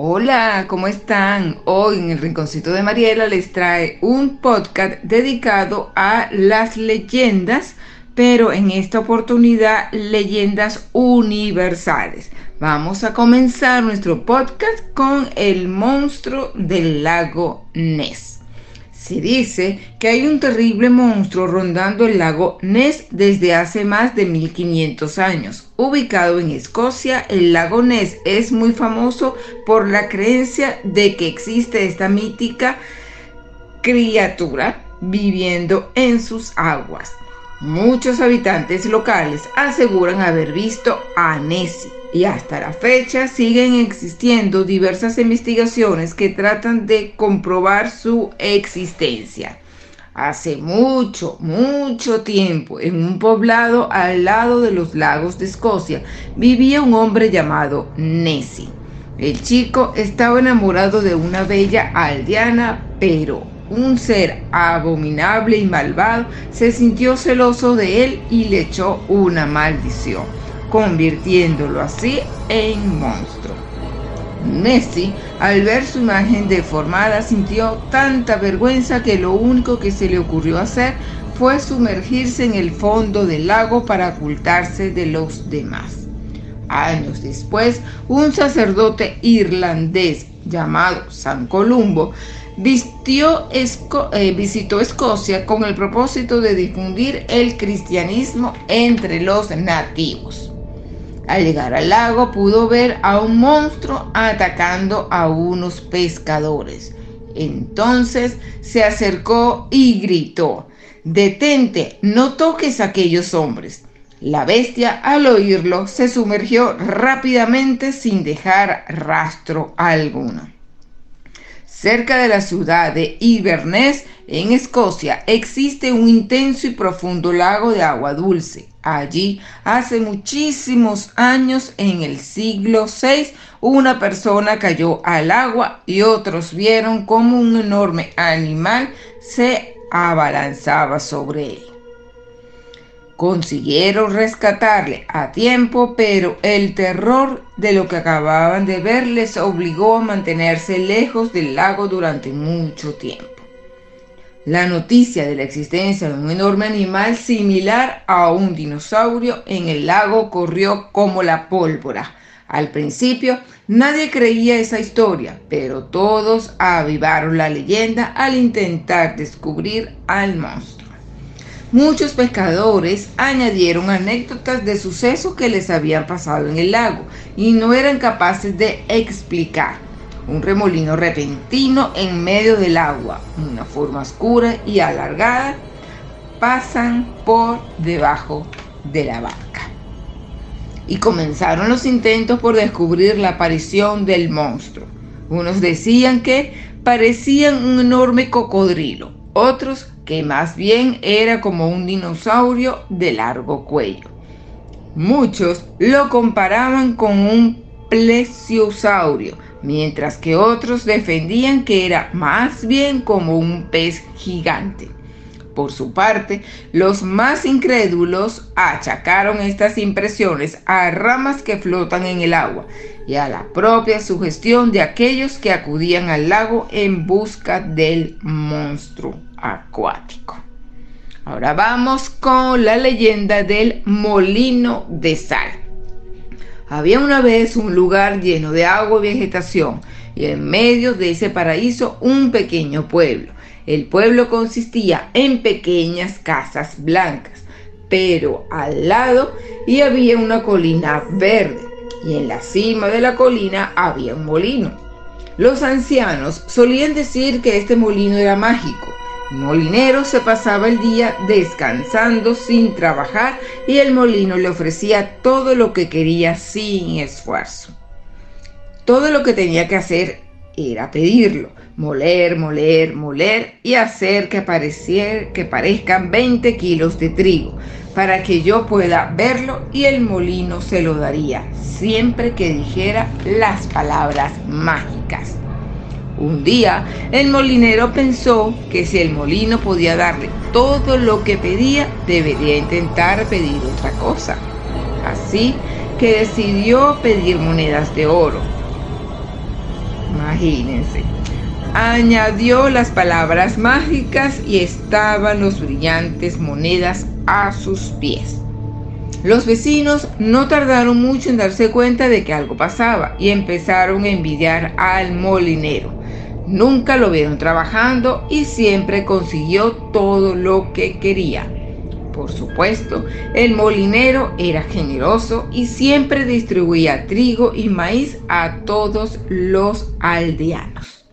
Hola, ¿cómo están? Hoy en el Rinconcito de Mariela les trae un podcast dedicado a las leyendas, pero en esta oportunidad leyendas universales. Vamos a comenzar nuestro podcast con el monstruo del lago Ness. Se dice que hay un terrible monstruo rondando el lago Ness desde hace más de 1500 años. Ubicado en Escocia, el lago Ness es muy famoso por la creencia de que existe esta mítica criatura viviendo en sus aguas. Muchos habitantes locales aseguran haber visto a Nessie y hasta la fecha siguen existiendo diversas investigaciones que tratan de comprobar su existencia. Hace mucho, mucho tiempo, en un poblado al lado de los lagos de Escocia, vivía un hombre llamado Nessie. El chico estaba enamorado de una bella aldeana, pero un ser abominable y malvado se sintió celoso de él y le echó una maldición, convirtiéndolo así en monstruo. Nessie, al ver su imagen deformada, sintió tanta vergüenza que lo único que se le ocurrió hacer fue sumergirse en el fondo del lago para ocultarse de los demás. Años después, un sacerdote irlandés llamado San Columbo eh, visitó Escocia con el propósito de difundir el cristianismo entre los nativos. Al llegar al lago pudo ver a un monstruo atacando a unos pescadores. Entonces se acercó y gritó, Detente, no toques a aquellos hombres. La bestia al oírlo se sumergió rápidamente sin dejar rastro alguno. Cerca de la ciudad de Inverness, en Escocia, existe un intenso y profundo lago de agua dulce. Allí, hace muchísimos años, en el siglo VI, una persona cayó al agua y otros vieron como un enorme animal se abalanzaba sobre él. Consiguieron rescatarle a tiempo, pero el terror de lo que acababan de ver les obligó a mantenerse lejos del lago durante mucho tiempo. La noticia de la existencia de un enorme animal similar a un dinosaurio en el lago corrió como la pólvora. Al principio nadie creía esa historia, pero todos avivaron la leyenda al intentar descubrir al monstruo. Muchos pescadores añadieron anécdotas de sucesos que les habían pasado en el lago y no eran capaces de explicar. Un remolino repentino en medio del agua, una forma oscura y alargada, pasan por debajo de la barca. Y comenzaron los intentos por descubrir la aparición del monstruo. Unos decían que parecían un enorme cocodrilo, otros que más bien era como un dinosaurio de largo cuello. Muchos lo comparaban con un plesiosaurio, mientras que otros defendían que era más bien como un pez gigante. Por su parte, los más incrédulos achacaron estas impresiones a ramas que flotan en el agua y a la propia sugestión de aquellos que acudían al lago en busca del monstruo acuático. Ahora vamos con la leyenda del molino de sal. Había una vez un lugar lleno de agua y vegetación y en medio de ese paraíso un pequeño pueblo. El pueblo consistía en pequeñas casas blancas, pero al lado y había una colina verde y en la cima de la colina había un molino. Los ancianos solían decir que este molino era mágico molinero se pasaba el día descansando sin trabajar y el molino le ofrecía todo lo que quería sin esfuerzo. Todo lo que tenía que hacer era pedirlo, moler, moler, moler y hacer que, que parezcan 20 kilos de trigo para que yo pueda verlo y el molino se lo daría siempre que dijera las palabras mágicas. Un día el molinero pensó que si el molino podía darle todo lo que pedía, debería intentar pedir otra cosa. Así que decidió pedir monedas de oro. imagínense. Añadió las palabras mágicas y estaban los brillantes monedas a sus pies. Los vecinos no tardaron mucho en darse cuenta de que algo pasaba y empezaron a envidiar al molinero. Nunca lo vieron trabajando y siempre consiguió todo lo que quería. Por supuesto, el molinero era generoso y siempre distribuía trigo y maíz a todos los aldeanos.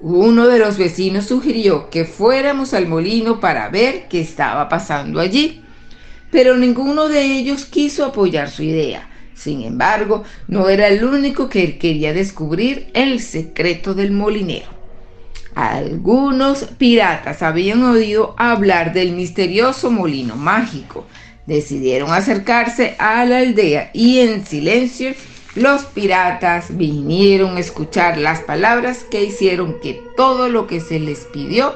Uno de los vecinos sugirió que fuéramos al molino para ver qué estaba pasando allí, pero ninguno de ellos quiso apoyar su idea. Sin embargo, no era el único que quería descubrir el secreto del molinero. Algunos piratas habían oído hablar del misterioso molino mágico. Decidieron acercarse a la aldea y en silencio los piratas vinieron a escuchar las palabras que hicieron que todo lo que se les pidió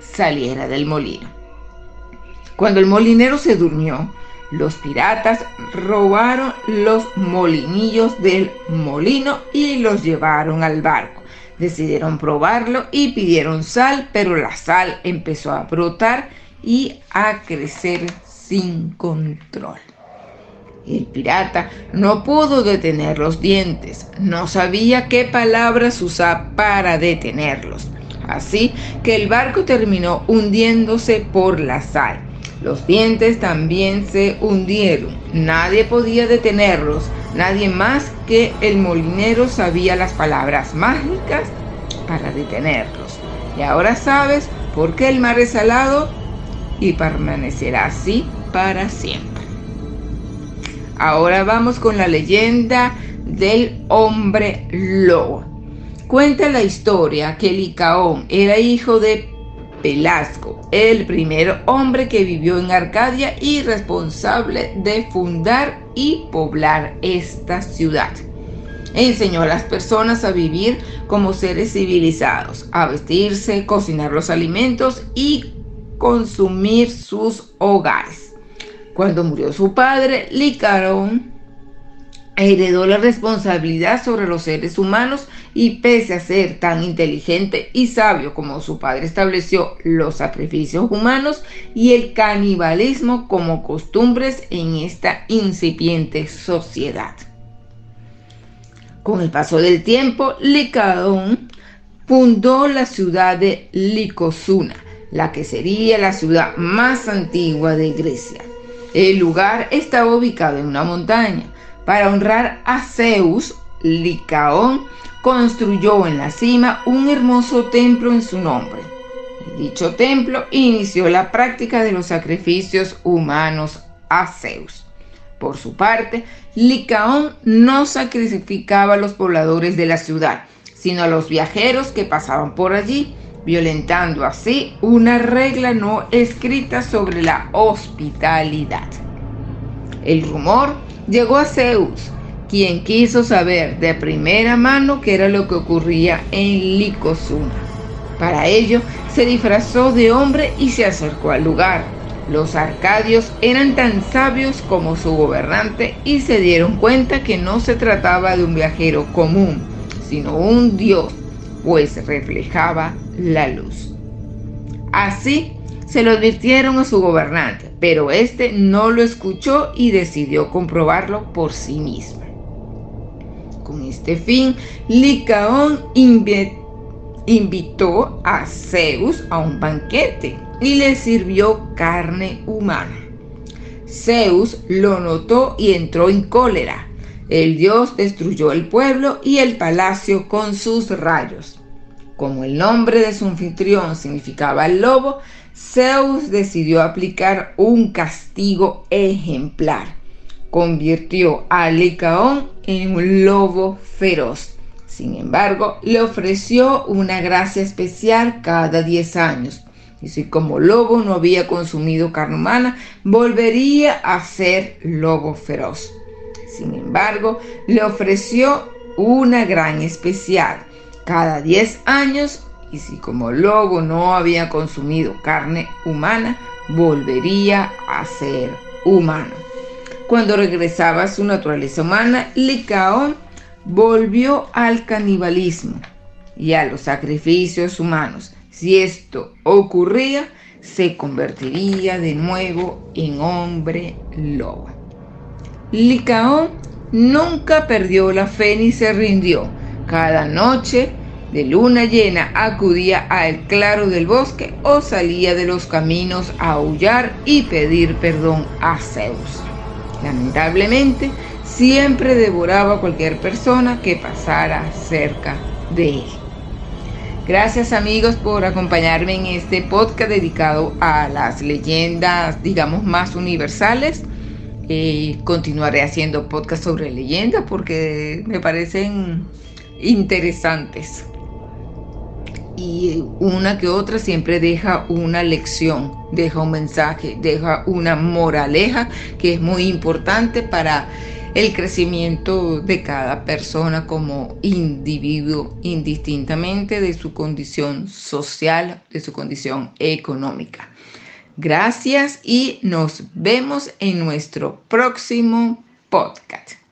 saliera del molino. Cuando el molinero se durmió, los piratas robaron los molinillos del molino y los llevaron al barco. Decidieron probarlo y pidieron sal, pero la sal empezó a brotar y a crecer sin control. El pirata no pudo detener los dientes, no sabía qué palabras usar para detenerlos. Así que el barco terminó hundiéndose por la sal. Los dientes también se hundieron. Nadie podía detenerlos. Nadie más que el molinero sabía las palabras mágicas para detenerlos. Y ahora sabes por qué el mar es salado y permanecerá así para siempre. Ahora vamos con la leyenda del hombre lobo. Cuenta la historia que Licaón era hijo de Pelasgo, el primer hombre que vivió en Arcadia y responsable de fundar y poblar esta ciudad. Enseñó a las personas a vivir como seres civilizados, a vestirse, cocinar los alimentos y consumir sus hogares. Cuando murió su padre, Licaón heredó la responsabilidad sobre los seres humanos y pese a ser tan inteligente y sabio como su padre estableció los sacrificios humanos y el canibalismo como costumbres en esta incipiente sociedad. Con el paso del tiempo, Licaón fundó la ciudad de Licosuna, la que sería la ciudad más antigua de Grecia. El lugar estaba ubicado en una montaña, para honrar a Zeus, Licaón construyó en la cima un hermoso templo en su nombre. Dicho templo inició la práctica de los sacrificios humanos a Zeus. Por su parte, Licaón no sacrificaba a los pobladores de la ciudad, sino a los viajeros que pasaban por allí, violentando así una regla no escrita sobre la hospitalidad. El rumor llegó a Zeus, quien quiso saber de primera mano qué era lo que ocurría en Licosuna. Para ello, se disfrazó de hombre y se acercó al lugar. Los arcadios eran tan sabios como su gobernante y se dieron cuenta que no se trataba de un viajero común, sino un dios, pues reflejaba la luz. Así se lo advirtieron a su gobernante, pero este no lo escuchó y decidió comprobarlo por sí mismo. Con este fin, Licaón invitó a Zeus a un banquete y le sirvió carne humana. Zeus lo notó y entró en cólera. El dios destruyó el pueblo y el palacio con sus rayos. Como el nombre de su anfitrión significaba el lobo, Zeus decidió aplicar un castigo ejemplar. Convirtió a Licaón en un lobo feroz. Sin embargo, le ofreció una gracia especial cada 10 años. Y si como lobo no había consumido carne humana, volvería a ser lobo feroz. Sin embargo, le ofreció una gran especial. Cada 10 años y si como lobo no había consumido carne humana, volvería a ser humano. Cuando regresaba a su naturaleza humana, Licaón volvió al canibalismo. y a los sacrificios humanos. Si esto ocurría, se convertiría de nuevo en hombre lobo. Licaón nunca perdió la fe ni se rindió. Cada noche de luna llena acudía al claro del bosque o salía de los caminos a aullar y pedir perdón a Zeus. Lamentablemente, siempre devoraba a cualquier persona que pasara cerca de él. Gracias amigos por acompañarme en este podcast dedicado a las leyendas, digamos, más universales. Eh, continuaré haciendo podcast sobre leyendas porque me parecen interesantes. Y una que otra siempre deja una lección, deja un mensaje, deja una moraleja que es muy importante para el crecimiento de cada persona como individuo, indistintamente de su condición social, de su condición económica. Gracias y nos vemos en nuestro próximo podcast.